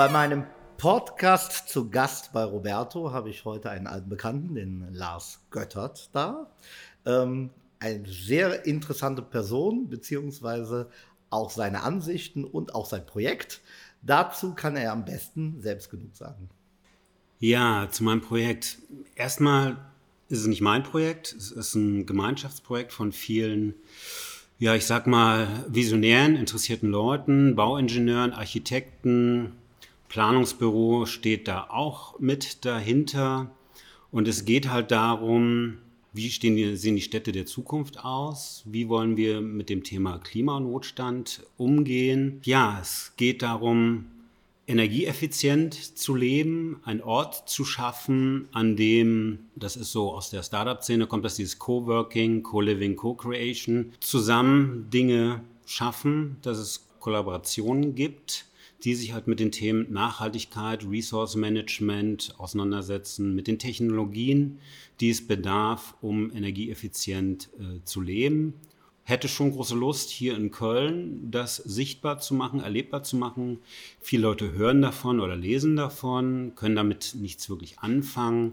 Bei meinem Podcast zu Gast bei Roberto habe ich heute einen alten Bekannten, den Lars Göttert, da. Ähm, eine sehr interessante Person, beziehungsweise auch seine Ansichten und auch sein Projekt. Dazu kann er am besten selbst genug sagen. Ja, zu meinem Projekt. Erstmal ist es nicht mein Projekt, es ist ein Gemeinschaftsprojekt von vielen, ja, ich sag mal, visionären, interessierten Leuten, Bauingenieuren, Architekten, Planungsbüro steht da auch mit dahinter. Und es geht halt darum, wie stehen die, sehen die Städte der Zukunft aus? Wie wollen wir mit dem Thema Klimanotstand umgehen? Ja, es geht darum, energieeffizient zu leben, einen Ort zu schaffen, an dem, das ist so aus der Startup-Szene, kommt das dieses Coworking, Co-Living, Co-Creation, zusammen Dinge schaffen, dass es Kollaborationen gibt die sich halt mit den Themen Nachhaltigkeit, Resource Management auseinandersetzen, mit den Technologien, die es bedarf, um energieeffizient äh, zu leben. Hätte schon große Lust, hier in Köln das sichtbar zu machen, erlebbar zu machen. Viele Leute hören davon oder lesen davon, können damit nichts wirklich anfangen.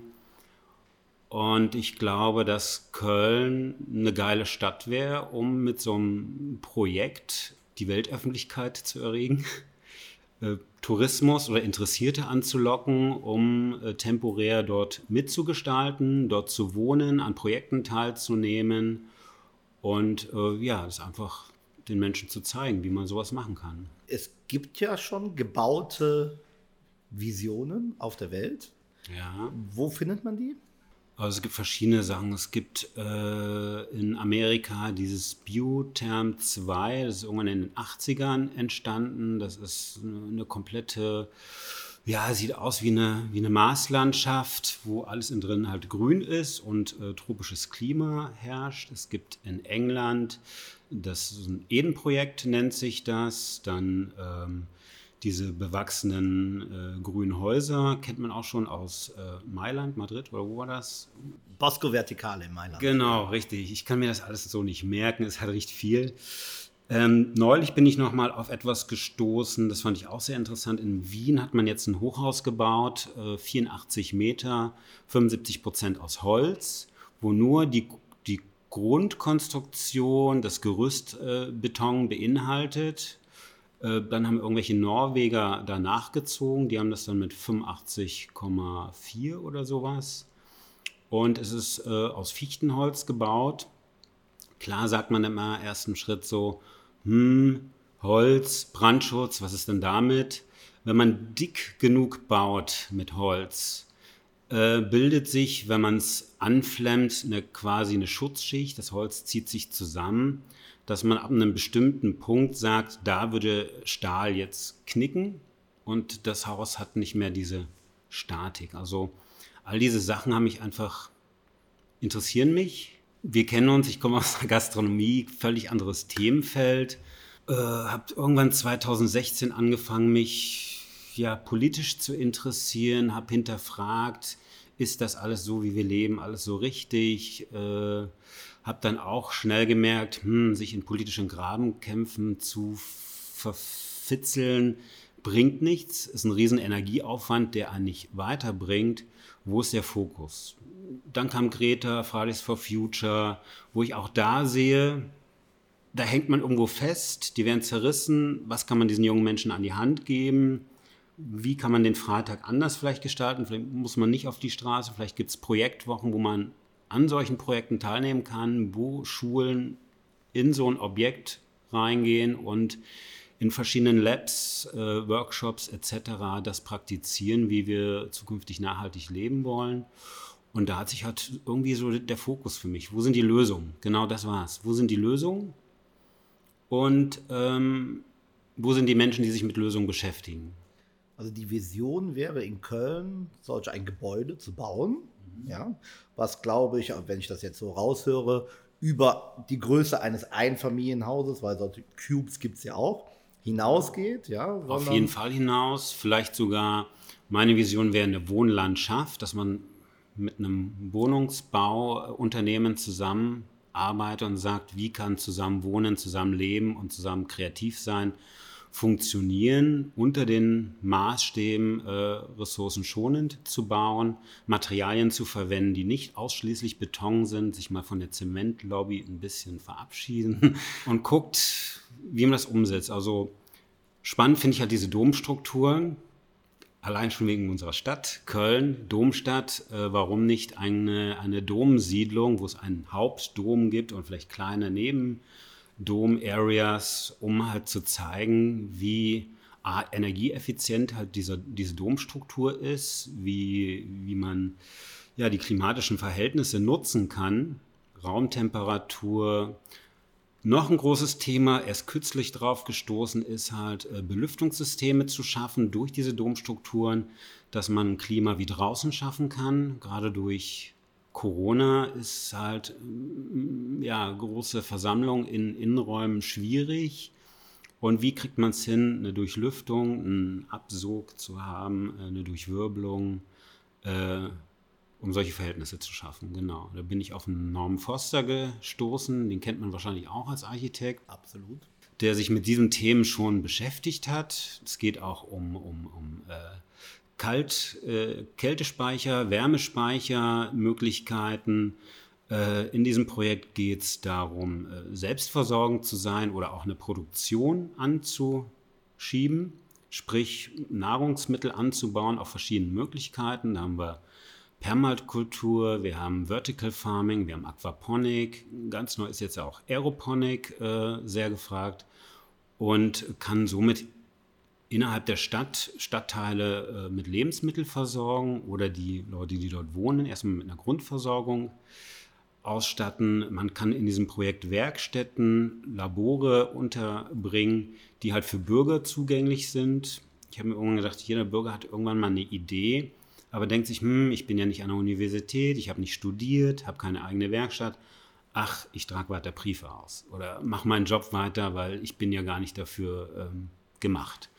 Und ich glaube, dass Köln eine geile Stadt wäre, um mit so einem Projekt die Weltöffentlichkeit zu erregen. Äh, Tourismus oder Interessierte anzulocken, um äh, temporär dort mitzugestalten, dort zu wohnen, an Projekten teilzunehmen und äh, ja, das einfach den Menschen zu zeigen, wie man sowas machen kann. Es gibt ja schon gebaute Visionen auf der Welt. Ja. Wo findet man die? Also es gibt verschiedene Sachen. Es gibt äh, in Amerika dieses Biotherm 2, das ist irgendwann in den 80ern entstanden. Das ist eine komplette, ja, sieht aus wie eine, wie eine Marslandschaft, wo alles in drin halt grün ist und äh, tropisches Klima herrscht. Es gibt in England, das ist ein Eden-Projekt nennt sich das. Dann ähm, diese bewachsenen äh, grünen Häuser kennt man auch schon aus äh, Mailand, Madrid oder wo war das? Bosco Verticale in Mailand. Genau, richtig. Ich kann mir das alles so nicht merken. Es hat recht viel. Ähm, neulich bin ich noch mal auf etwas gestoßen, das fand ich auch sehr interessant. In Wien hat man jetzt ein Hochhaus gebaut, äh, 84 Meter, 75 Prozent aus Holz, wo nur die, die Grundkonstruktion, das Gerüstbeton äh, beinhaltet dann haben irgendwelche Norweger da nachgezogen, die haben das dann mit 85,4 oder sowas. Und es ist äh, aus Fichtenholz gebaut. Klar sagt man immer ersten Schritt so, hm, Holz, Brandschutz, was ist denn damit? Wenn man dick genug baut mit Holz, äh, bildet sich, wenn man es anflammt, eine, quasi eine Schutzschicht. Das Holz zieht sich zusammen dass man ab einem bestimmten Punkt sagt, da würde Stahl jetzt knicken und das Haus hat nicht mehr diese Statik. Also all diese Sachen haben mich einfach interessieren mich. Wir kennen uns, ich komme aus der Gastronomie, völlig anderes Themenfeld. Äh, habe irgendwann 2016 angefangen, mich ja politisch zu interessieren, habe hinterfragt, ist das alles so, wie wir leben, alles so richtig? Äh, habe dann auch schnell gemerkt, hm, sich in politischen Grabenkämpfen zu verfitzeln, bringt nichts, ist ein riesen Energieaufwand, der einen nicht weiterbringt. Wo ist der Fokus? Dann kam Greta, Fridays for Future, wo ich auch da sehe, da hängt man irgendwo fest, die werden zerrissen. Was kann man diesen jungen Menschen an die Hand geben? Wie kann man den Freitag anders vielleicht gestalten? Vielleicht muss man nicht auf die Straße, vielleicht gibt es Projektwochen, wo man an solchen Projekten teilnehmen kann, wo Schulen in so ein Objekt reingehen und in verschiedenen Labs, äh, Workshops etc. das praktizieren, wie wir zukünftig nachhaltig leben wollen. Und da hat sich halt irgendwie so der Fokus für mich. Wo sind die Lösungen? Genau das war's. Wo sind die Lösungen? Und ähm, wo sind die Menschen, die sich mit Lösungen beschäftigen? Also die Vision wäre in Köln, solch ein Gebäude zu bauen, ja, was glaube ich, wenn ich das jetzt so raushöre, über die Größe eines Einfamilienhauses, weil solche Cubes gibt es ja auch, hinausgeht. Ja, Auf jeden Fall hinaus. Vielleicht sogar, meine Vision wäre eine Wohnlandschaft, dass man mit einem Wohnungsbauunternehmen zusammenarbeitet und sagt, wie kann zusammen wohnen, zusammen leben und zusammen kreativ sein funktionieren, unter den Maßstäben äh, ressourcenschonend zu bauen, Materialien zu verwenden, die nicht ausschließlich Beton sind, sich mal von der Zementlobby ein bisschen verabschieden und guckt, wie man das umsetzt. Also spannend finde ich halt diese Domstrukturen, allein schon wegen unserer Stadt, Köln, Domstadt, äh, warum nicht eine, eine Domsiedlung, wo es einen Hauptdom gibt und vielleicht kleine Neben- Dom-Areas, um halt zu zeigen, wie energieeffizient halt diese, diese Domstruktur ist, wie, wie man ja, die klimatischen Verhältnisse nutzen kann, Raumtemperatur. Noch ein großes Thema, erst kürzlich drauf gestoßen ist halt, äh, Belüftungssysteme zu schaffen durch diese Domstrukturen, dass man Klima wie draußen schaffen kann, gerade durch Corona ist halt mm, ja große Versammlung in Innenräumen schwierig. Und wie kriegt man es hin, eine Durchlüftung, einen Absog zu haben, eine Durchwirbelung, äh, um solche Verhältnisse zu schaffen? Genau. Da bin ich auf einen Norm Foster gestoßen, den kennt man wahrscheinlich auch als Architekt. Absolut. Der sich mit diesen Themen schon beschäftigt hat. Es geht auch um, um, um äh, Kalt, äh, Kältespeicher, Wärmespeicher, Möglichkeiten. Äh, in diesem Projekt geht es darum, äh, selbstversorgend zu sein oder auch eine Produktion anzuschieben, sprich Nahrungsmittel anzubauen auf verschiedenen Möglichkeiten. Da haben wir Permakultur, wir haben Vertical Farming, wir haben Aquaponik. Ganz neu ist jetzt auch Aeroponik äh, sehr gefragt und kann somit innerhalb der Stadt Stadtteile äh, mit Lebensmitteln versorgen oder die Leute, die dort wohnen, erstmal mit einer Grundversorgung ausstatten. Man kann in diesem Projekt Werkstätten, Labore unterbringen, die halt für Bürger zugänglich sind. Ich habe mir irgendwann gedacht, jeder Bürger hat irgendwann mal eine Idee, aber denkt sich, hm, ich bin ja nicht an der Universität, ich habe nicht studiert, habe keine eigene Werkstatt. Ach, ich trage weiter Briefe aus oder mache meinen Job weiter, weil ich bin ja gar nicht dafür ähm, gemacht.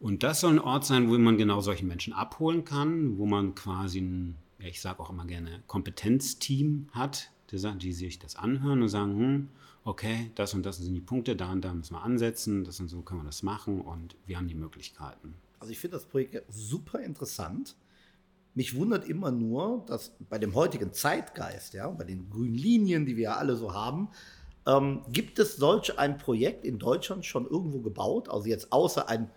Und das soll ein Ort sein, wo man genau solche Menschen abholen kann, wo man quasi ein, ich sage auch immer gerne, Kompetenzteam hat, die, die sich das anhören und sagen, hm, okay, das und das sind die Punkte, da und da müssen wir ansetzen, das und so können wir das machen und wir haben die Möglichkeiten. Also ich finde das Projekt super interessant. Mich wundert immer nur, dass bei dem heutigen Zeitgeist, ja, bei den grünen Linien, die wir ja alle so haben, ähm, gibt es solch ein Projekt in Deutschland schon irgendwo gebaut? Also jetzt außer einem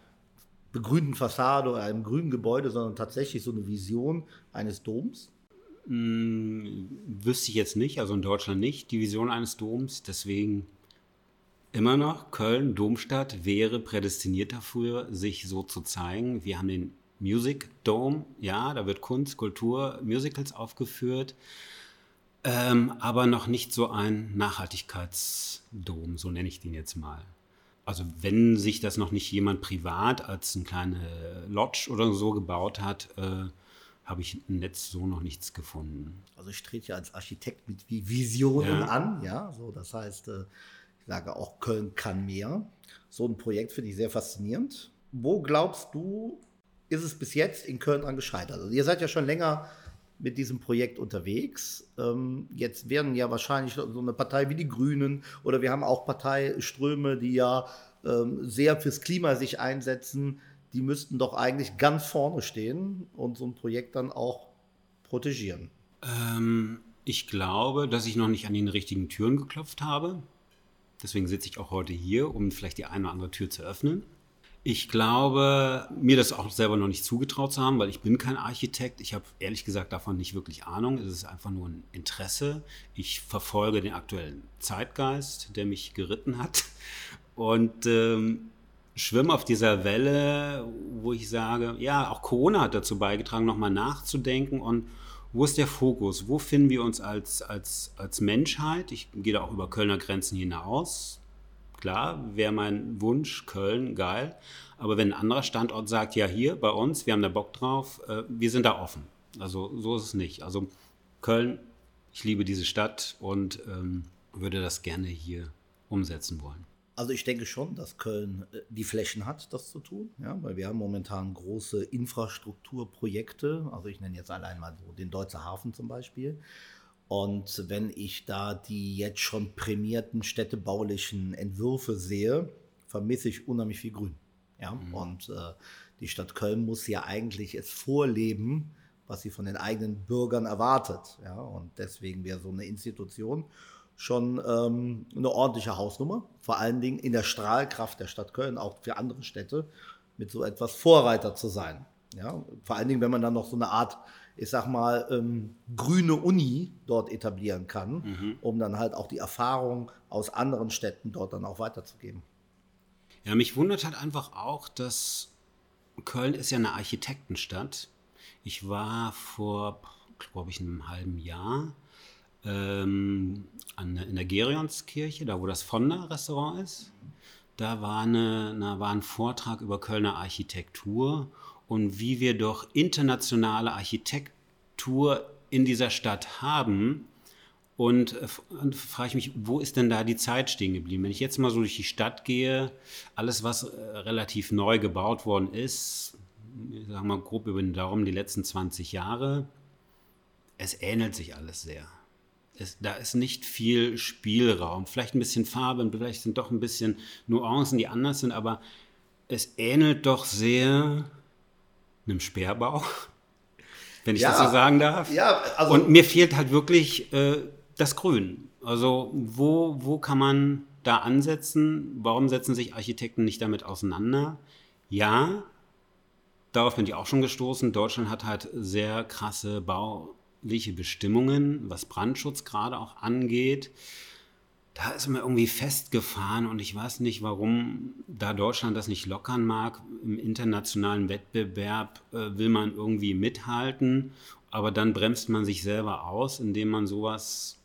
begrünten Fassade oder einem grünen Gebäude, sondern tatsächlich so eine Vision eines Doms? Hm, wüsste ich jetzt nicht, also in Deutschland nicht, die Vision eines Doms. Deswegen immer noch, Köln, Domstadt, wäre prädestiniert dafür, sich so zu zeigen. Wir haben den Music Dome, ja, da wird Kunst, Kultur, Musicals aufgeführt ähm, aber noch nicht so ein Nachhaltigkeitsdom, so nenne ich den jetzt mal. Also wenn sich das noch nicht jemand privat als eine kleine Lodge oder so gebaut hat, äh, habe ich im Netz so noch nichts gefunden. Also ich trete ja als Architekt mit Visionen ja. an, ja, so das heißt, äh, ich sage auch Köln kann mehr. So ein Projekt finde ich sehr faszinierend. Wo glaubst du, ist es bis jetzt in Köln an gescheitert? Also ihr seid ja schon länger mit diesem Projekt unterwegs. Ähm, jetzt werden ja wahrscheinlich so eine Partei wie die Grünen oder wir haben auch Parteiströme, die ja ähm, sehr fürs Klima sich einsetzen. Die müssten doch eigentlich ganz vorne stehen und so ein Projekt dann auch protegieren. Ähm, ich glaube, dass ich noch nicht an den richtigen Türen geklopft habe. Deswegen sitze ich auch heute hier, um vielleicht die eine oder andere Tür zu öffnen. Ich glaube, mir das auch selber noch nicht zugetraut zu haben, weil ich bin kein Architekt. Ich habe ehrlich gesagt davon nicht wirklich Ahnung. Es ist einfach nur ein Interesse. Ich verfolge den aktuellen Zeitgeist, der mich geritten hat und ähm, schwimme auf dieser Welle, wo ich sage, ja, auch Corona hat dazu beigetragen, nochmal nachzudenken und wo ist der Fokus? Wo finden wir uns als, als, als Menschheit? Ich gehe da auch über Kölner Grenzen hinaus klar, wäre mein Wunsch, Köln, geil. Aber wenn ein anderer Standort sagt, ja, hier bei uns, wir haben da Bock drauf, äh, wir sind da offen. Also so ist es nicht. Also Köln, ich liebe diese Stadt und ähm, würde das gerne hier umsetzen wollen. Also ich denke schon, dass Köln äh, die Flächen hat, das zu tun, ja, weil wir haben momentan große Infrastrukturprojekte. Also ich nenne jetzt allein mal so den Deutzer Hafen zum Beispiel. Und wenn ich da die jetzt schon prämierten städtebaulichen Entwürfe sehe, vermisse ich unheimlich viel Grün. Ja? Mhm. Und äh, die Stadt Köln muss ja eigentlich es vorleben, was sie von den eigenen Bürgern erwartet. Ja? Und deswegen wäre so eine Institution schon ähm, eine ordentliche Hausnummer, vor allen Dingen in der Strahlkraft der Stadt Köln, auch für andere Städte, mit so etwas Vorreiter zu sein. Ja? Vor allen Dingen, wenn man dann noch so eine Art, ich sag mal, ähm, grüne Uni dort etablieren kann, mhm. um dann halt auch die Erfahrung aus anderen Städten dort dann auch weiterzugeben. Ja, mich wundert halt einfach auch, dass Köln ist ja eine Architektenstadt. Ich war vor, glaube ich, einem halben Jahr ähm, an, in der Gerionskirche, da wo das Fonda-Restaurant ist. Da war, eine, na, war ein Vortrag über Kölner Architektur und wie wir doch internationale Architektur in dieser Stadt haben. Und, äh, und frage ich mich, wo ist denn da die Zeit stehen geblieben? Wenn ich jetzt mal so durch die Stadt gehe, alles, was äh, relativ neu gebaut worden ist, sagen wir grob über den Daumen die letzten 20 Jahre, es ähnelt sich alles sehr es, da ist nicht viel Spielraum. Vielleicht ein bisschen Farbe und vielleicht sind doch ein bisschen Nuancen, die anders sind, aber es ähnelt doch sehr einem Sperrbau, wenn ich ja, das so sagen darf. Ja, also und mir fehlt halt wirklich äh, das Grün. Also wo, wo kann man da ansetzen? Warum setzen sich Architekten nicht damit auseinander? Ja, darauf bin ich auch schon gestoßen. Deutschland hat halt sehr krasse Bau rechtliche Bestimmungen, was Brandschutz gerade auch angeht. Da ist man irgendwie festgefahren und ich weiß nicht, warum da Deutschland das nicht lockern mag. Im internationalen Wettbewerb äh, will man irgendwie mithalten, aber dann bremst man sich selber aus, indem man sowas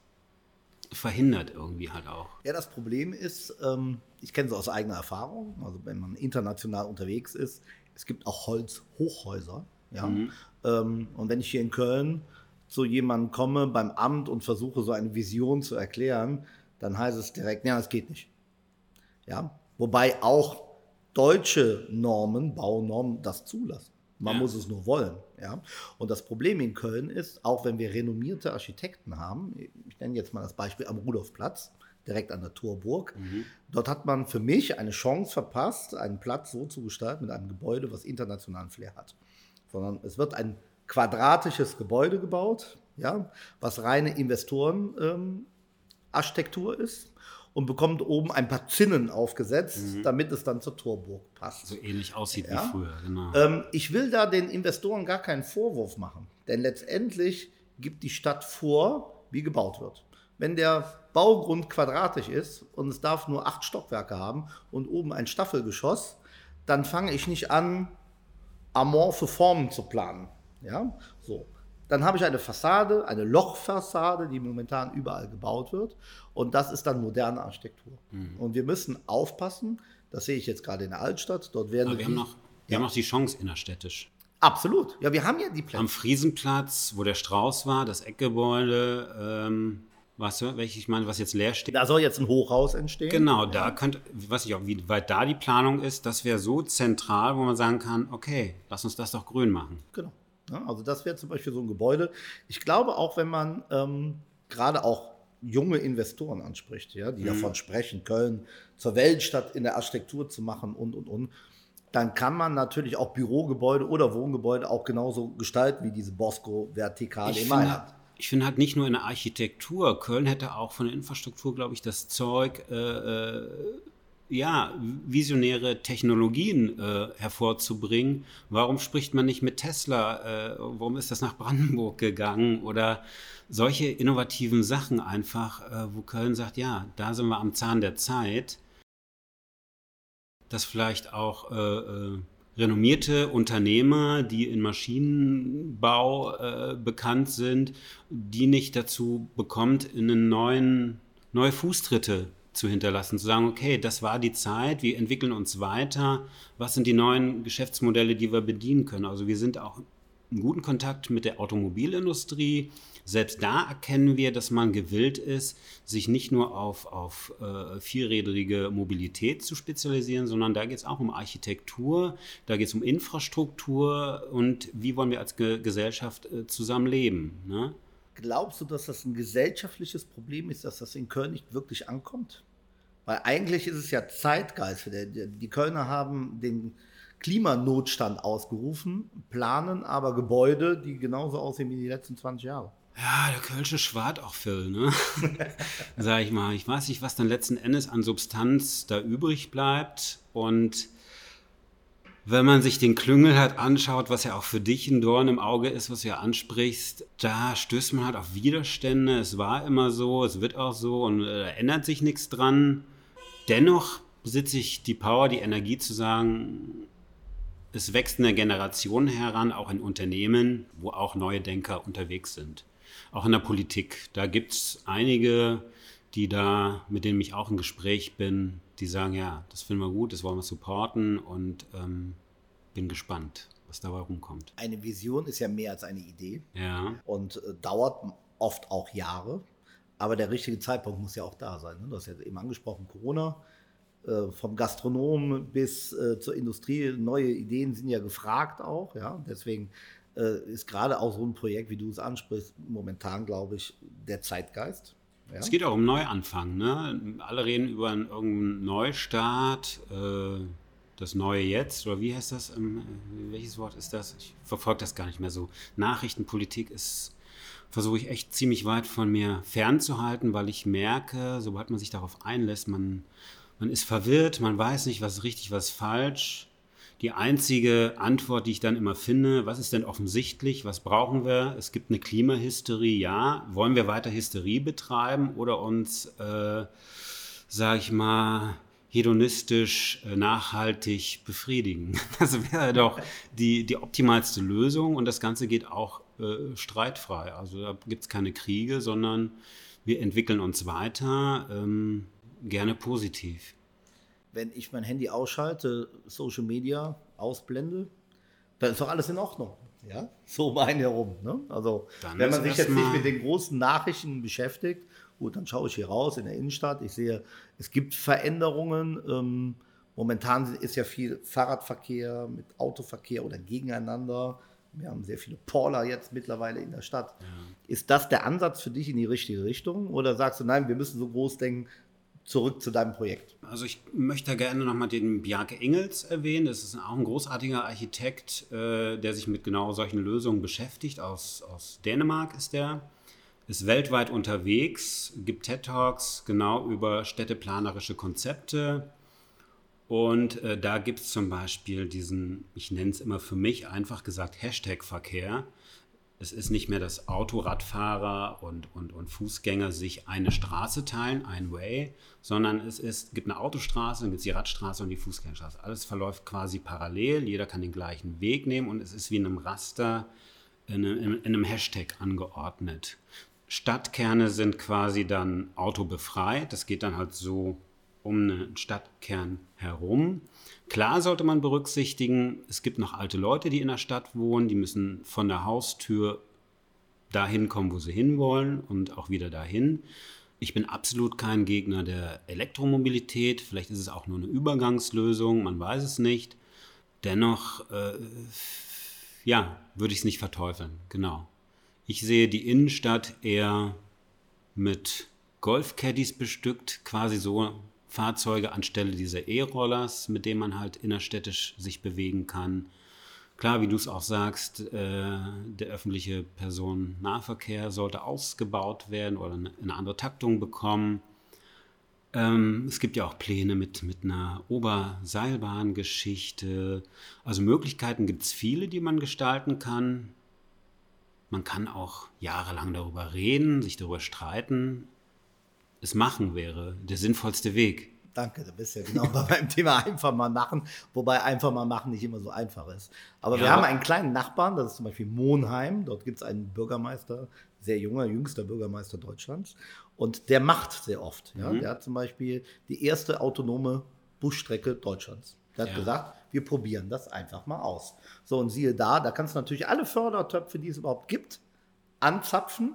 verhindert irgendwie halt auch. Ja, das Problem ist, ähm, ich kenne es aus eigener Erfahrung, also wenn man international unterwegs ist, es gibt auch Holzhochhäuser. Ja? Mhm. Ähm, und wenn ich hier in Köln zu jemandem komme beim Amt und versuche so eine Vision zu erklären, dann heißt es direkt, ja, das geht nicht. Ja, wobei auch deutsche Normen, Baunormen das zulassen. Man ja. muss es nur wollen. Ja? Und das Problem in Köln ist, auch wenn wir renommierte Architekten haben, ich nenne jetzt mal das Beispiel am Rudolfplatz, direkt an der Torburg, mhm. dort hat man für mich eine Chance verpasst, einen Platz so zu gestalten mit einem Gebäude, was internationalen Flair hat. Sondern es wird ein quadratisches Gebäude gebaut, ja, was reine Investorenarchitektur ähm, ist und bekommt oben ein paar Zinnen aufgesetzt, mhm. damit es dann zur Torburg passt. So ähnlich aussieht ja. wie früher, genau. Ähm, ich will da den Investoren gar keinen Vorwurf machen, denn letztendlich gibt die Stadt vor, wie gebaut wird. Wenn der Baugrund quadratisch ist und es darf nur acht Stockwerke haben und oben ein Staffelgeschoss, dann fange ich nicht an, amorphe Formen zu planen. Ja, so. Dann habe ich eine Fassade, eine Lochfassade, die momentan überall gebaut wird. Und das ist dann moderne Architektur. Mhm. Und wir müssen aufpassen, das sehe ich jetzt gerade in der Altstadt, dort werden. Aber wir, haben noch, wir ja. haben noch die Chance innerstädtisch. Absolut. Ja, wir haben ja die Plätze. Am Friesenplatz, wo der Strauß war, das Eckgebäude, ähm, was, welches ich meine, was jetzt leer steht. Da soll jetzt ein Hochhaus entstehen. Genau, ja. da könnte, ich weiß nicht, auch, wie weit da die Planung ist, das wäre so zentral, wo man sagen kann, okay, lass uns das doch grün machen. Genau. Also das wäre zum Beispiel so ein Gebäude. Ich glaube auch, wenn man ähm, gerade auch junge Investoren anspricht, ja, die mhm. davon sprechen, Köln zur Weltstadt in der Architektur zu machen und, und, und, dann kann man natürlich auch Bürogebäude oder Wohngebäude auch genauso gestalten wie diese Bosco-Vertikale im Mailand. Ich finde halt nicht nur in der Architektur, Köln hätte auch von der Infrastruktur, glaube ich, das Zeug, äh, äh ja, visionäre Technologien äh, hervorzubringen. Warum spricht man nicht mit Tesla? Äh, warum ist das nach Brandenburg gegangen? Oder solche innovativen Sachen einfach, äh, wo Köln sagt, ja, da sind wir am Zahn der Zeit. Dass vielleicht auch äh, äh, renommierte Unternehmer, die in Maschinenbau äh, bekannt sind, die nicht dazu bekommt, in einen neuen, neue Fußtritte zu hinterlassen, zu sagen, okay, das war die Zeit, wir entwickeln uns weiter, was sind die neuen Geschäftsmodelle, die wir bedienen können. Also wir sind auch in guten Kontakt mit der Automobilindustrie. Selbst da erkennen wir, dass man gewillt ist, sich nicht nur auf, auf äh, vierrädrige Mobilität zu spezialisieren, sondern da geht es auch um Architektur, da geht es um Infrastruktur und wie wollen wir als Ge Gesellschaft äh, zusammenleben. Ne? Glaubst du, dass das ein gesellschaftliches Problem ist, dass das in Köln nicht wirklich ankommt? Weil eigentlich ist es ja Zeitgeist. Die Kölner haben den Klimanotstand ausgerufen, planen aber Gebäude, die genauso aussehen wie die letzten 20 Jahre. Ja, der Kölsche Schwart auch Phil, ne? Sag ich mal. Ich weiß nicht, was dann letzten Endes an Substanz da übrig bleibt. Und wenn man sich den Klüngel halt anschaut, was ja auch für dich ein Dorn im Auge ist, was du ja ansprichst, da stößt man halt auf Widerstände. Es war immer so, es wird auch so und äh, ändert sich nichts dran. Dennoch besitze ich die Power, die Energie zu sagen, es wächst eine Generation heran, auch in Unternehmen, wo auch neue Denker unterwegs sind. Auch in der Politik. Da gibt es einige, die da, mit denen ich auch im Gespräch bin, die sagen, ja, das finden wir gut, das wollen wir supporten und ähm, bin gespannt, was dabei rumkommt. Eine Vision ist ja mehr als eine Idee. Ja. Und äh, dauert oft auch Jahre. Aber der richtige Zeitpunkt muss ja auch da sein. Ne? Du hast ja eben angesprochen, Corona. Äh, vom Gastronomen bis äh, zur Industrie, neue Ideen sind ja gefragt auch. Ja? Deswegen äh, ist gerade auch so ein Projekt, wie du es ansprichst, momentan, glaube ich, der Zeitgeist. Ja? Es geht auch um Neuanfang. Ne? Alle reden über einen, irgendeinen Neustart, äh, das Neue Jetzt, oder wie heißt das? Ähm, welches Wort ist das? Ich verfolge das gar nicht mehr so. Nachrichtenpolitik ist, versuche ich echt ziemlich weit von mir fernzuhalten, weil ich merke, sobald man sich darauf einlässt, man, man ist verwirrt, man weiß nicht, was richtig, was falsch die einzige Antwort, die ich dann immer finde, was ist denn offensichtlich, was brauchen wir? Es gibt eine Klimahysterie, ja. Wollen wir weiter Hysterie betreiben oder uns, äh, sag ich mal, hedonistisch äh, nachhaltig befriedigen? Das wäre doch die, die optimalste Lösung und das Ganze geht auch äh, streitfrei. Also da gibt es keine Kriege, sondern wir entwickeln uns weiter, ähm, gerne positiv wenn ich mein Handy ausschalte, Social Media ausblende, dann ist doch alles in Ordnung. Ja, so um einen herum. Ne? Also, dann wenn man sich jetzt nicht mit den großen Nachrichten beschäftigt, gut, dann schaue ich hier raus in der Innenstadt. Ich sehe, es gibt Veränderungen. Ähm, momentan ist ja viel Fahrradverkehr mit Autoverkehr oder gegeneinander. Wir haben sehr viele Porler jetzt mittlerweile in der Stadt. Ja. Ist das der Ansatz für dich in die richtige Richtung? Oder sagst du, nein, wir müssen so groß denken, zurück zu deinem Projekt. Also ich möchte gerne nochmal den Bjarke Engels erwähnen. Das ist auch ein großartiger Architekt, äh, der sich mit genau solchen Lösungen beschäftigt. Aus, aus Dänemark ist der. Ist weltweit unterwegs, gibt TED-Talks genau über städteplanerische Konzepte. Und äh, da gibt es zum Beispiel diesen, ich nenne es immer für mich einfach gesagt, Hashtag-Verkehr es ist nicht mehr, dass Autoradfahrer und, und, und Fußgänger sich eine Straße teilen, ein Way, sondern es ist, gibt eine Autostraße, dann gibt es die Radstraße und die Fußgängerstraße. Alles verläuft quasi parallel, jeder kann den gleichen Weg nehmen und es ist wie in einem Raster, in einem, in einem Hashtag angeordnet. Stadtkerne sind quasi dann autobefreit, das geht dann halt so um einen Stadtkern herum. Klar sollte man berücksichtigen, es gibt noch alte Leute, die in der Stadt wohnen, die müssen von der Haustür dahin kommen, wo sie hinwollen und auch wieder dahin. Ich bin absolut kein Gegner der Elektromobilität. Vielleicht ist es auch nur eine Übergangslösung, man weiß es nicht. Dennoch, äh, ja, würde ich es nicht verteufeln. Genau. Ich sehe die Innenstadt eher mit Golfcaddies bestückt, quasi so Fahrzeuge anstelle dieser E-Rollers, mit denen man halt innerstädtisch sich bewegen kann. Klar, wie du es auch sagst, äh, der öffentliche Personennahverkehr sollte ausgebaut werden oder eine, andere Taktung bekommen. Ähm, es gibt ja auch Pläne mit, mit einer Oberseilbahngeschichte. Also Möglichkeiten gibt es viele, die man gestalten kann. Man kann auch jahrelang darüber reden, sich darüber streiten es machen wäre der sinnvollste Weg. Danke, da bist du ja genau beim Thema einfach mal machen, wobei einfach mal machen nicht immer so einfach ist. Aber ja. wir haben einen kleinen Nachbarn, das ist zum Beispiel Monheim. Dort gibt es einen Bürgermeister, sehr junger, jüngster Bürgermeister Deutschlands. Und der macht sehr oft. Ja? Mhm. Der hat zum Beispiel die erste autonome Busstrecke Deutschlands. Der hat ja. gesagt, wir probieren das einfach mal aus. So, und siehe da, da kannst du natürlich alle Fördertöpfe, die es überhaupt gibt, anzapfen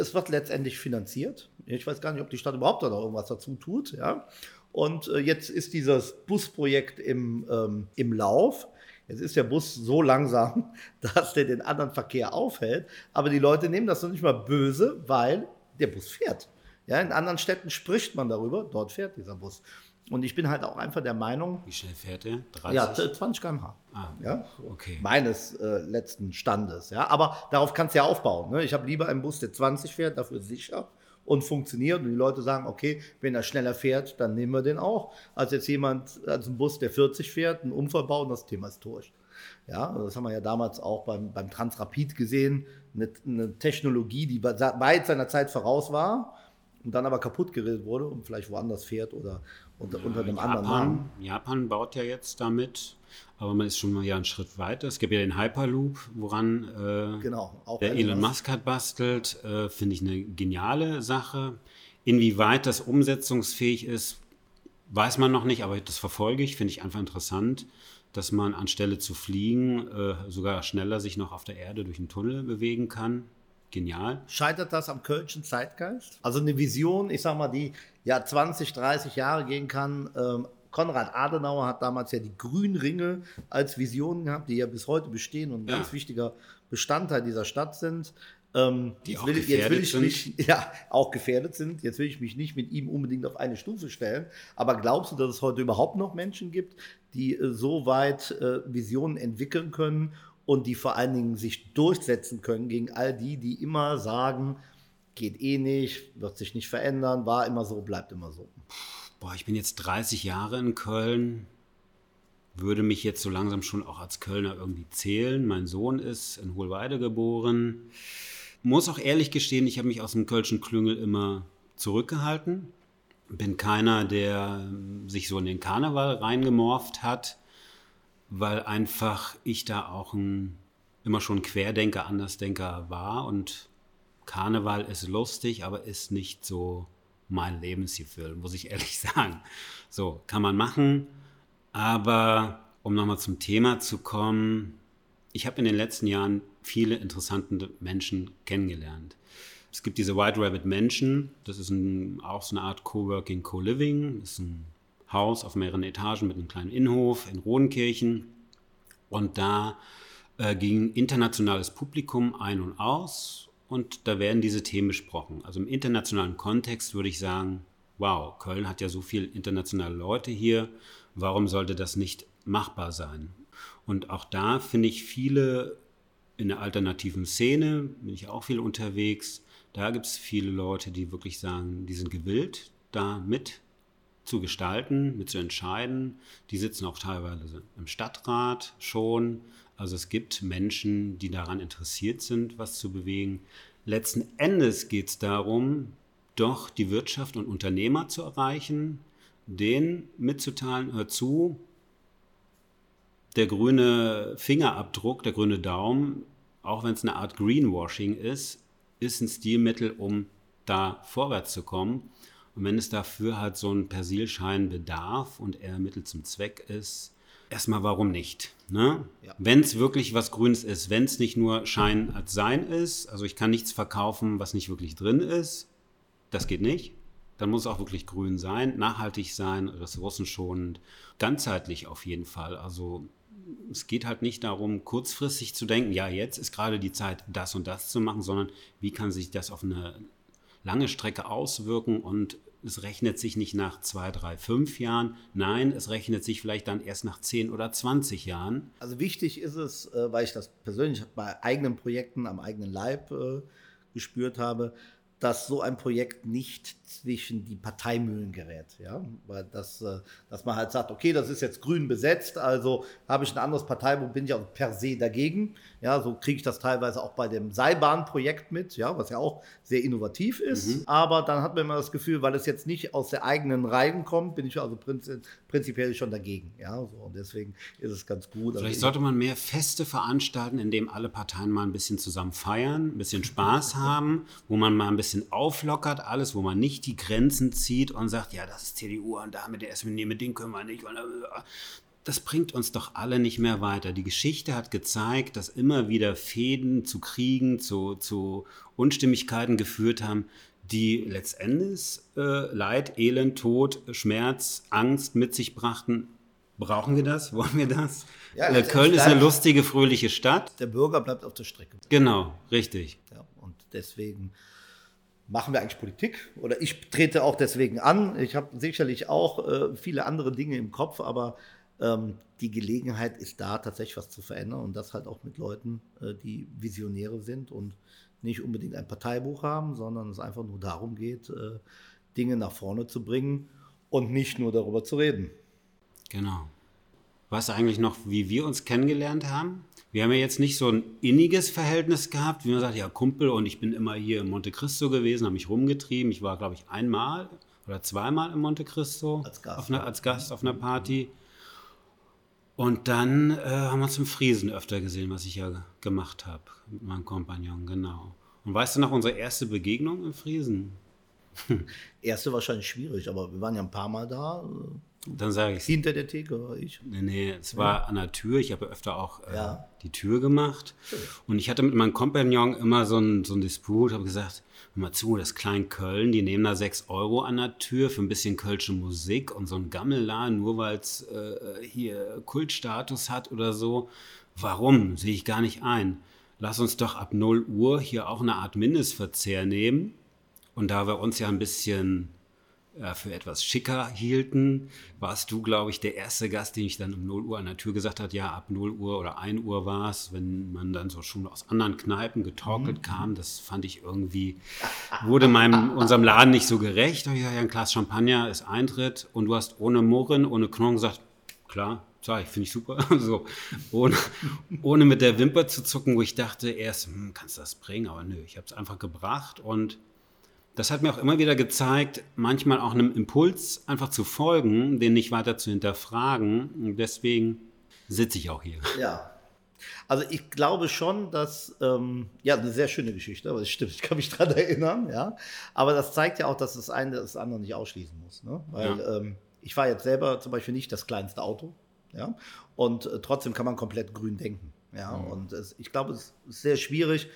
es wird letztendlich finanziert. Ich weiß gar nicht, ob die Stadt überhaupt da noch irgendwas dazu tut. Ja? Und äh, jetzt ist dieses Busprojekt im, ähm, im Lauf. Jetzt ist der Bus so langsam, dass der den anderen Verkehr aufhält. Aber die Leute nehmen das noch nicht mal böse, weil der Bus fährt. Ja, in anderen Städten spricht man darüber, dort fährt dieser Bus. Und ich bin halt auch einfach der Meinung. Wie schnell fährt er? 30? Ja, 20 km/h. Ah, ja, okay. Meines äh, letzten Standes. Ja, aber darauf kannst du ja aufbauen. Ne? Ich habe lieber einen Bus, der 20 fährt, dafür sicher und funktioniert. Und die Leute sagen, okay, wenn er schneller fährt, dann nehmen wir den auch. Als jetzt jemand, als ein Bus, der 40 fährt, einen Unfall baut und das Thema ist durch. Ja, das haben wir ja damals auch beim, beim Transrapid gesehen. Eine, eine Technologie, die weit seiner Zeit voraus war und dann aber kaputt geredet wurde und vielleicht woanders fährt oder unter, ja, unter einem Japan, anderen Namen. Japan baut ja jetzt damit, aber man ist schon mal ja einen Schritt weiter. Es gibt ja den Hyperloop, woran äh, genau, der Elon Musk hat bastelt. Äh, Finde ich eine geniale Sache. Inwieweit das umsetzungsfähig ist, weiß man noch nicht, aber das verfolge ich, finde ich einfach interessant, dass man anstelle zu fliegen äh, sogar schneller sich noch auf der Erde durch einen Tunnel bewegen kann genial. Scheitert das am Kölschen Zeitgeist? Also eine Vision, ich sag mal, die ja 20, 30 Jahre gehen kann. Ähm, Konrad Adenauer hat damals ja die Grünringe als Vision gehabt, die ja bis heute bestehen und ein ja. ganz wichtiger Bestandteil dieser Stadt sind. Ähm, die auch will, gefährdet jetzt will ich mich, Ja, auch gefährdet sind. Jetzt will ich mich nicht mit ihm unbedingt auf eine Stufe stellen. Aber glaubst du, dass es heute überhaupt noch Menschen gibt, die äh, so weit äh, Visionen entwickeln können und die vor allen Dingen sich durchsetzen können gegen all die, die immer sagen, geht eh nicht, wird sich nicht verändern, war immer so, bleibt immer so. Boah, ich bin jetzt 30 Jahre in Köln, würde mich jetzt so langsam schon auch als Kölner irgendwie zählen. Mein Sohn ist in Hohlweide geboren. Muss auch ehrlich gestehen, ich habe mich aus dem Kölschen Klüngel immer zurückgehalten. Bin keiner, der sich so in den Karneval reingemorft hat weil einfach ich da auch ein immer schon Querdenker, Andersdenker war und Karneval ist lustig, aber ist nicht so mein Lebensgefühl, muss ich ehrlich sagen. So, kann man machen, aber um nochmal zum Thema zu kommen, ich habe in den letzten Jahren viele interessante Menschen kennengelernt. Es gibt diese White Rabbit Menschen, das ist ein, auch so eine Art Coworking, Co-Living, ist ein Haus auf mehreren Etagen mit einem kleinen Innenhof in Rodenkirchen. Und da äh, ging internationales Publikum ein und aus und da werden diese Themen besprochen. Also im internationalen Kontext würde ich sagen, wow, Köln hat ja so viele internationale Leute hier, warum sollte das nicht machbar sein? Und auch da finde ich viele in der alternativen Szene, bin ich auch viel unterwegs, da gibt es viele Leute, die wirklich sagen, die sind gewillt, da mit zu gestalten, mit zu entscheiden. Die sitzen auch teilweise im Stadtrat schon. Also es gibt Menschen, die daran interessiert sind, was zu bewegen. Letzten Endes geht es darum, doch die Wirtschaft und Unternehmer zu erreichen, denen mitzuteilen, hör zu, der grüne Fingerabdruck, der grüne Daumen, auch wenn es eine Art Greenwashing ist, ist ein Stilmittel, um da vorwärts zu kommen. Und wenn es dafür halt so ein Persilschein bedarf und er Mittel zum Zweck ist, erstmal warum nicht? Ne? Ja. Wenn es wirklich was Grünes ist, wenn es nicht nur Schein als Sein ist, also ich kann nichts verkaufen, was nicht wirklich drin ist, das geht nicht. Dann muss es auch wirklich grün sein, nachhaltig sein, ressourcenschonend, ganzheitlich auf jeden Fall. Also es geht halt nicht darum, kurzfristig zu denken, ja, jetzt ist gerade die Zeit, das und das zu machen, sondern wie kann sich das auf eine lange Strecke auswirken und es rechnet sich nicht nach zwei, drei, fünf Jahren. Nein, es rechnet sich vielleicht dann erst nach zehn oder zwanzig Jahren. Also wichtig ist es, äh, weil ich das persönlich bei eigenen Projekten am eigenen Leib äh, gespürt habe, dass so ein Projekt nicht zwischen die Parteimühlen gerät. Ja? Weil das, äh, dass man halt sagt, okay, das ist jetzt grün besetzt, also habe ich ein anderes Parteibuch, bin ich auch per se dagegen. Ja, so kriege ich das teilweise auch bei dem Seilbahnprojekt mit, ja, was ja auch sehr innovativ ist. Mhm. Aber dann hat man immer das Gefühl, weil es jetzt nicht aus der eigenen Reihen kommt, bin ich also prinzipiell schon dagegen. Ja, so, und deswegen ist es ganz gut. Vielleicht also sollte man mehr Feste veranstalten, in dem alle Parteien mal ein bisschen zusammen feiern, ein bisschen Spaß haben, wo man mal ein bisschen auflockert, alles, wo man nicht die Grenzen zieht und sagt, ja, das ist CDU und da mit der SPD, mit denen können wir nicht. Äh, das bringt uns doch alle nicht mehr weiter. Die Geschichte hat gezeigt, dass immer wieder Fäden zu Kriegen, zu, zu Unstimmigkeiten geführt haben, die letztendlich äh, Leid, Elend, Tod, Schmerz, Angst mit sich brachten. Brauchen wir das? Wollen wir das? Ja, äh, Köln ist eine lustige, fröhliche Stadt. Der Bürger bleibt auf der Strecke. Genau, richtig. Ja, und deswegen machen wir eigentlich Politik? Oder ich trete auch deswegen an. Ich habe sicherlich auch äh, viele andere Dinge im Kopf, aber ähm, die Gelegenheit ist da, tatsächlich was zu verändern und das halt auch mit Leuten, äh, die Visionäre sind und nicht unbedingt ein Parteibuch haben, sondern es einfach nur darum geht, äh, Dinge nach vorne zu bringen und nicht nur darüber zu reden. Genau. Du eigentlich noch, wie wir uns kennengelernt haben? Wir haben ja jetzt nicht so ein inniges Verhältnis gehabt, wie man sagt, ja, Kumpel und ich bin immer hier in Monte Cristo gewesen, habe mich rumgetrieben. Ich war, glaube ich, einmal oder zweimal in Monte Cristo als Gast auf, einer, als Gast auf einer Party. Und dann äh, haben wir uns im Friesen öfter gesehen, was ich ja gemacht habe mit meinem Kompagnon, genau. Und weißt du noch unsere erste Begegnung im Friesen? Erste wahrscheinlich schwierig, aber wir waren ja ein paar Mal da. Dann sage ich Hinter der Theke oder ich? Nee, nee, es war ja. an der Tür. Ich habe ja öfter auch äh, ja. die Tür gemacht. Und ich hatte mit meinem Kompagnon immer so einen so Disput, habe gesagt, hör mal zu, das Klein Köln, die nehmen da 6 Euro an der Tür für ein bisschen kölsche Musik und so ein Gammelladen, nur weil es äh, hier Kultstatus hat oder so. Warum? Sehe ich gar nicht ein. Lass uns doch ab 0 Uhr hier auch eine Art Mindestverzehr nehmen. Und da wir uns ja ein bisschen für etwas schicker hielten, warst du, glaube ich, der erste Gast, den ich dann um 0 Uhr an der Tür gesagt hat, ja, ab 0 Uhr oder 1 Uhr war es, wenn man dann so schon aus anderen Kneipen getorkelt mhm. kam. Das fand ich irgendwie, wurde meinem, unserem Laden nicht so gerecht. Ich gesagt, ja, ein Glas Champagner ist Eintritt und du hast ohne Murren, ohne Knochen gesagt, klar, sag ich, finde ich super. so, ohne, ohne mit der Wimper zu zucken, wo ich dachte erst, hm, kannst du das bringen? Aber nö, ich habe es einfach gebracht und das hat mir auch immer wieder gezeigt, manchmal auch einem Impuls einfach zu folgen, den nicht weiter zu hinterfragen. Und deswegen sitze ich auch hier. Ja. Also ich glaube schon, dass, ähm, ja, eine sehr schöne Geschichte, aber das stimmt, ich kann mich daran erinnern, ja. Aber das zeigt ja auch, dass das eine das andere nicht ausschließen muss. Ne? Weil ja. ähm, ich fahre jetzt selber zum Beispiel nicht das kleinste Auto, ja. Und äh, trotzdem kann man komplett grün denken. Ja. Mhm. Und es, ich glaube, es ist sehr schwierig,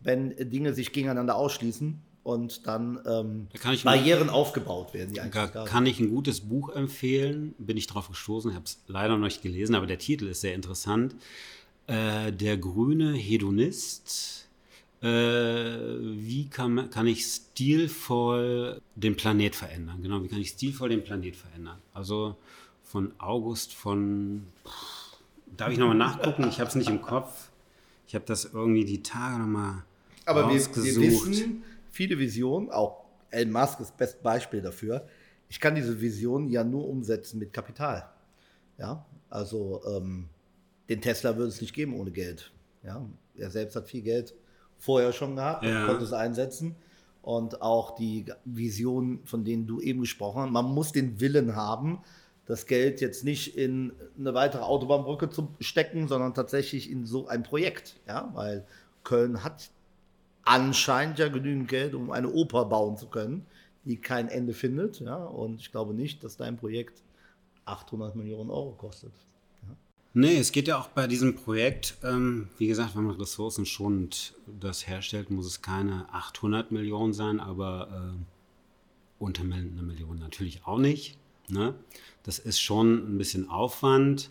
wenn Dinge sich gegeneinander ausschließen und dann ähm, da Barrieren ein, aufgebaut werden. Die da kann ich ein gutes Buch empfehlen, bin ich drauf gestoßen, habe es leider noch nicht gelesen, aber der Titel ist sehr interessant. Äh, der grüne Hedonist. Äh, wie kann, kann ich stilvoll den Planet verändern? Genau, wie kann ich stilvoll den Planet verändern? Also von August von. Darf ich nochmal nachgucken? Ich habe es nicht im Kopf. Ich habe das irgendwie die Tage nochmal. Aber wir, wir wissen, viele Visionen, auch Elon Musk ist das beste Beispiel dafür. Ich kann diese Vision ja nur umsetzen mit Kapital. Ja, also ähm, den Tesla würde es nicht geben ohne Geld. Ja, er selbst hat viel Geld vorher schon gehabt, ja. konnte es einsetzen. Und auch die Vision, von denen du eben gesprochen hast, man muss den Willen haben, das Geld jetzt nicht in eine weitere Autobahnbrücke zu stecken, sondern tatsächlich in so ein Projekt. Ja, weil Köln hat anscheinend ja genügend Geld, um eine Oper bauen zu können, die kein Ende findet. Ja? Und ich glaube nicht, dass dein Projekt 800 Millionen Euro kostet. Nee, es geht ja auch bei diesem Projekt, ähm, wie gesagt, wenn man ressourcenschonend das herstellt, muss es keine 800 Millionen sein, aber äh, unter einer Million natürlich auch nicht. Ne? Das ist schon ein bisschen Aufwand,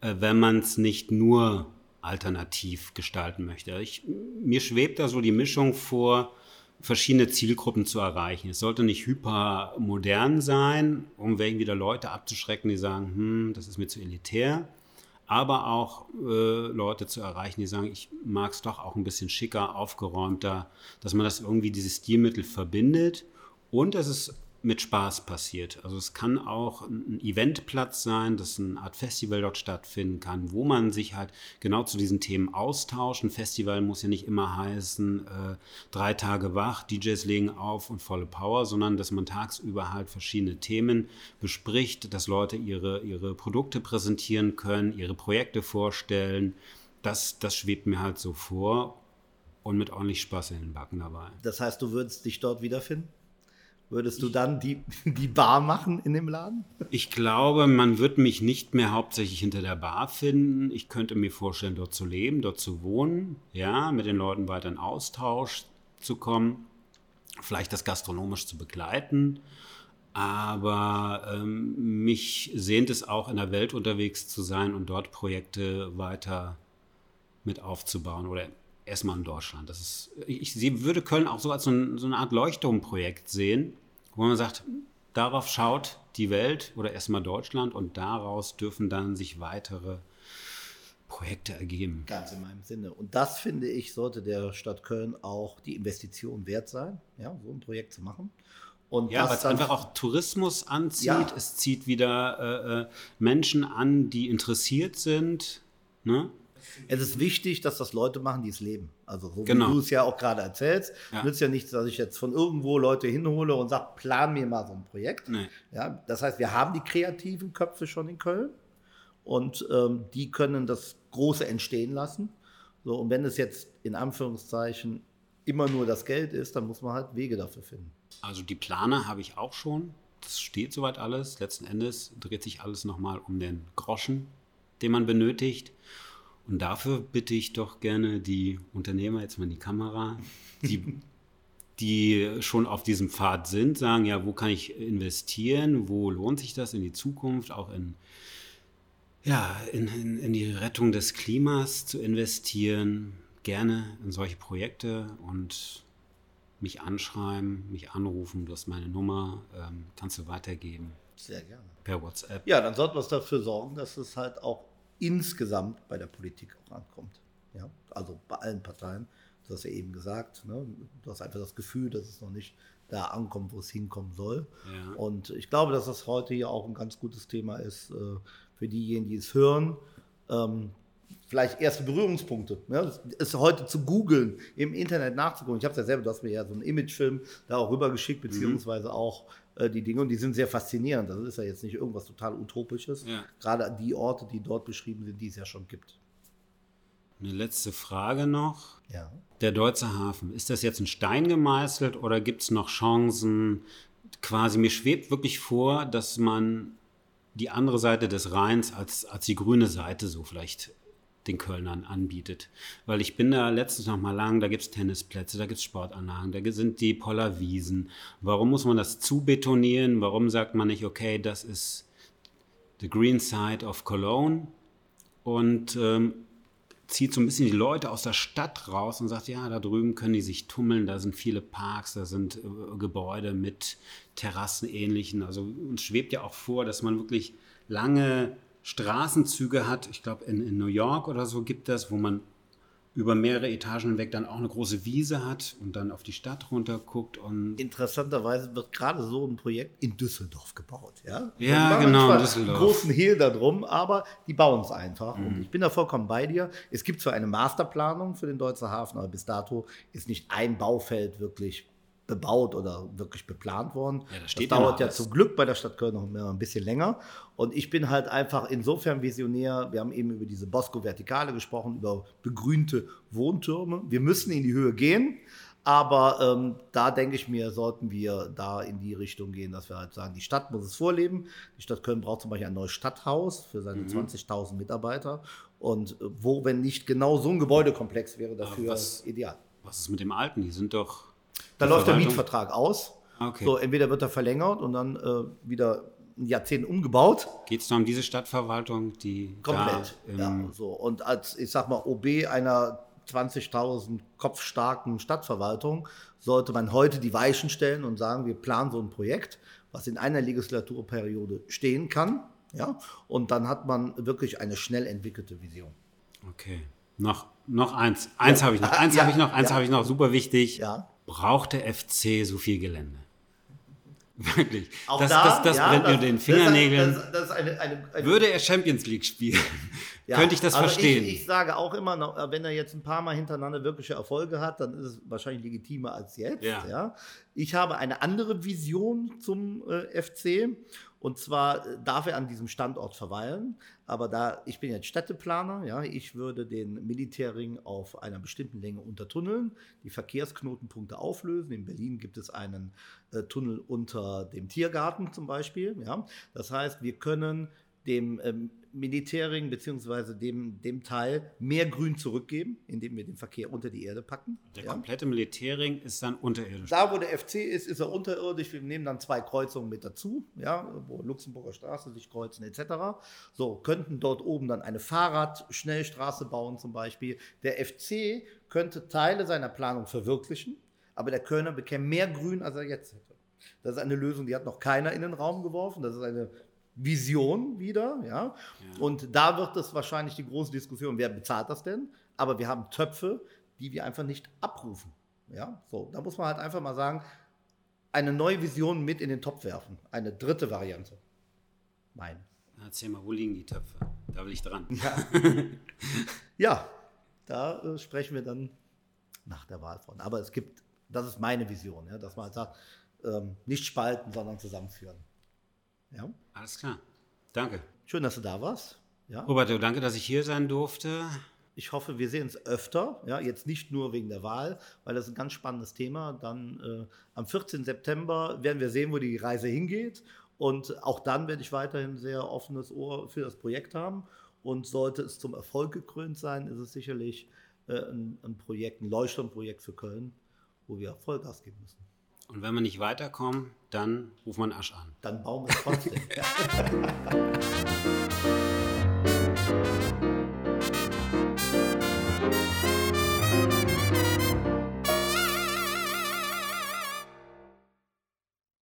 äh, wenn man es nicht nur alternativ gestalten möchte. Ich, mir schwebt da so die Mischung vor, verschiedene Zielgruppen zu erreichen. Es sollte nicht hypermodern sein, um wegen wieder Leute abzuschrecken, die sagen, hm, das ist mir zu elitär. Aber auch äh, Leute zu erreichen, die sagen, ich mag es doch auch ein bisschen schicker, aufgeräumter, dass man das irgendwie dieses Stilmittel verbindet und dass es mit Spaß passiert. Also es kann auch ein Eventplatz sein, dass eine Art Festival dort stattfinden kann, wo man sich halt genau zu diesen Themen austauscht. Ein Festival muss ja nicht immer heißen, äh, drei Tage wach, DJs legen auf und volle Power, sondern dass man tagsüber halt verschiedene Themen bespricht, dass Leute ihre, ihre Produkte präsentieren können, ihre Projekte vorstellen. Das, das schwebt mir halt so vor und mit ordentlich Spaß in den Backen dabei. Das heißt, du würdest dich dort wiederfinden? Würdest du dann die, die Bar machen in dem Laden? Ich glaube, man wird mich nicht mehr hauptsächlich hinter der Bar finden. Ich könnte mir vorstellen, dort zu leben, dort zu wohnen, ja, mit den Leuten weiter in Austausch zu kommen, vielleicht das gastronomisch zu begleiten. Aber ähm, mich sehnt es auch, in der Welt unterwegs zu sein und dort Projekte weiter mit aufzubauen oder erstmal in Deutschland. Das ist, ich, ich würde Köln auch so als so, ein, so eine Art Leuchtturmprojekt sehen, wo man sagt, darauf schaut die Welt oder erstmal Deutschland und daraus dürfen dann sich weitere Projekte ergeben. Ganz in meinem Sinne. Und das finde ich, sollte der Stadt Köln auch die Investition wert sein, ja, so ein Projekt zu machen. Und ja, weil es einfach auch Tourismus anzieht. Ja. Es zieht wieder äh, äh, Menschen an, die interessiert sind. Ne? Es ist wichtig, dass das Leute machen, die es leben. Also so genau. wie du es ja auch gerade erzählst, ja. nützt ja nichts, dass ich jetzt von irgendwo Leute hinhole und sage, plan mir mal so ein Projekt. Nee. Ja, das heißt, wir haben die kreativen Köpfe schon in Köln und ähm, die können das Große entstehen lassen. So, und wenn es jetzt in Anführungszeichen immer nur das Geld ist, dann muss man halt Wege dafür finden. Also die Planer habe ich auch schon. Das steht soweit alles. Letzten Endes dreht sich alles nochmal um den Groschen, den man benötigt. Und dafür bitte ich doch gerne die Unternehmer, jetzt mal in die Kamera, die, die schon auf diesem Pfad sind, sagen, ja, wo kann ich investieren, wo lohnt sich das in die Zukunft, auch in, ja, in, in, in die Rettung des Klimas zu investieren, gerne in solche Projekte und mich anschreiben, mich anrufen, du hast meine Nummer, ähm, kannst du weitergeben. Sehr gerne. Per WhatsApp. Ja, dann sollten wir dafür sorgen, dass es halt auch insgesamt bei der Politik auch ankommt. Ja? Also bei allen Parteien. Du hast ja eben gesagt, ne? du hast einfach das Gefühl, dass es noch nicht da ankommt, wo es hinkommen soll. Ja. Und ich glaube, dass das heute hier auch ein ganz gutes Thema ist äh, für diejenigen, die es hören. Ähm, vielleicht erste Berührungspunkte. Ne? ist heute zu googeln, im Internet nachzugucken. Ich habe es ja selber, du hast mir ja so einen Imagefilm da auch rübergeschickt, mhm. beziehungsweise mhm. auch äh, die Dinge und die sind sehr faszinierend. Das ist ja jetzt nicht irgendwas total Utopisches. Ja. Gerade die Orte, die dort beschrieben sind, die es ja schon gibt. Eine letzte Frage noch. Ja. Der Deutsche Hafen, ist das jetzt ein Stein gemeißelt oder gibt es noch Chancen? Quasi, mir schwebt wirklich vor, dass man die andere Seite des Rheins als, als die grüne Seite so vielleicht den Kölnern anbietet. Weil ich bin da letztens noch mal lang, da gibt es Tennisplätze, da gibt es Sportanlagen, da sind die Pollerwiesen. Warum muss man das zubetonieren? Warum sagt man nicht, okay, das ist the green side of Cologne und ähm, zieht so ein bisschen die Leute aus der Stadt raus und sagt, ja, da drüben können die sich tummeln, da sind viele Parks, da sind äh, Gebäude mit Terrassen ähnlichen. Also uns schwebt ja auch vor, dass man wirklich lange Straßenzüge hat. Ich glaube, in, in New York oder so gibt das, wo man über mehrere Etagen hinweg dann auch eine große Wiese hat und dann auf die Stadt runter guckt. Und Interessanterweise wird gerade so ein Projekt in Düsseldorf gebaut. Ja, ja genau, in Düsseldorf. Einen großen Hehl darum, aber die bauen es einfach. Mhm. Und ich bin da vollkommen bei dir. Es gibt zwar eine Masterplanung für den Deutschen Hafen, aber bis dato ist nicht ein Baufeld wirklich bebaut oder wirklich beplant worden. Ja, das, das dauert ja zum Glück bei der Stadt Köln noch ein bisschen länger. Und ich bin halt einfach insofern visionär. Wir haben eben über diese Bosco-Vertikale gesprochen, über begrünte Wohntürme. Wir müssen in die Höhe gehen. Aber ähm, da denke ich mir, sollten wir da in die Richtung gehen, dass wir halt sagen, die Stadt muss es vorleben. Die Stadt Köln braucht zum Beispiel ein neues Stadthaus für seine mhm. 20.000 Mitarbeiter. Und äh, wo, wenn nicht genau so ein Gebäudekomplex wäre dafür was, ideal. Was ist mit dem Alten? Die sind doch da läuft der Mietvertrag aus. Okay. So, entweder wird er verlängert und dann äh, wieder ein Jahrzehnt umgebaut. Geht es nur um diese Stadtverwaltung, die komplett. Da, ja, so. Und als, ich sag mal, OB einer 20.000 kopfstarken Stadtverwaltung sollte man heute die Weichen stellen und sagen, wir planen so ein Projekt, was in einer Legislaturperiode stehen kann. Ja? Und dann hat man wirklich eine schnell entwickelte Vision. Okay. Noch, noch eins. Eins ja. habe ich noch. Eins ja. habe ich noch. Eins ja. habe ich noch. Super wichtig. Ja braucht der FC so viel Gelände? Wirklich. Auch das, da, das, das ja, brennt mir den Fingernägeln. Das, das, eine, eine, eine, Würde er Champions League spielen, ja, könnte ich das also verstehen. Ich, ich, sage auch immer, wenn er jetzt ein paar Mal hintereinander wirkliche Erfolge hat, dann ist es wahrscheinlich legitimer als jetzt. Ja. ja. Ich habe eine andere Vision zum äh, FC und zwar äh, darf er an diesem Standort verweilen, aber da ich bin jetzt Städteplaner, ja, ich würde den Militärring auf einer bestimmten Länge untertunneln, die Verkehrsknotenpunkte auflösen. In Berlin gibt es einen äh, Tunnel unter dem Tiergarten zum Beispiel. Ja. Das heißt, wir können dem ähm, Militärring beziehungsweise dem, dem Teil mehr Grün zurückgeben, indem wir den Verkehr unter die Erde packen. Der ja. komplette Militärring ist dann unterirdisch. Da, wo der FC ist, ist er unterirdisch. Wir nehmen dann zwei Kreuzungen mit dazu, ja, wo Luxemburger Straße sich kreuzen etc. So, könnten dort oben dann eine Fahrradschnellstraße bauen zum Beispiel. Der FC könnte Teile seiner Planung verwirklichen, aber der Kölner bekäme mehr Grün, als er jetzt hätte. Das ist eine Lösung, die hat noch keiner in den Raum geworfen. Das ist eine Vision wieder, ja? ja. Und da wird es wahrscheinlich die große Diskussion, wer bezahlt das denn? Aber wir haben Töpfe, die wir einfach nicht abrufen. Ja, so, da muss man halt einfach mal sagen, eine neue Vision mit in den Topf werfen. Eine dritte Variante. Meine. Erzähl mal, wo liegen die Töpfe? Da will ich dran. Ja, ja da äh, sprechen wir dann nach der Wahl von. Aber es gibt, das ist meine Vision, ja, dass man halt sagt, ähm, nicht spalten, sondern zusammenführen. Ja. Alles klar. Danke. Schön, dass du da warst. Ja. Roberto, danke, dass ich hier sein durfte. Ich hoffe, wir sehen uns öfter. Ja, jetzt nicht nur wegen der Wahl, weil das ist ein ganz spannendes Thema. Dann äh, am 14. September werden wir sehen, wo die Reise hingeht. Und auch dann werde ich weiterhin sehr offenes Ohr für das Projekt haben. Und sollte es zum Erfolg gekrönt sein, ist es sicherlich äh, ein, ein Projekt, ein Leuchtturmprojekt für Köln, wo wir Vollgas geben müssen. Und wenn wir nicht weiterkommen, dann ruft man Asch an. Dann bauen wir es trotzdem.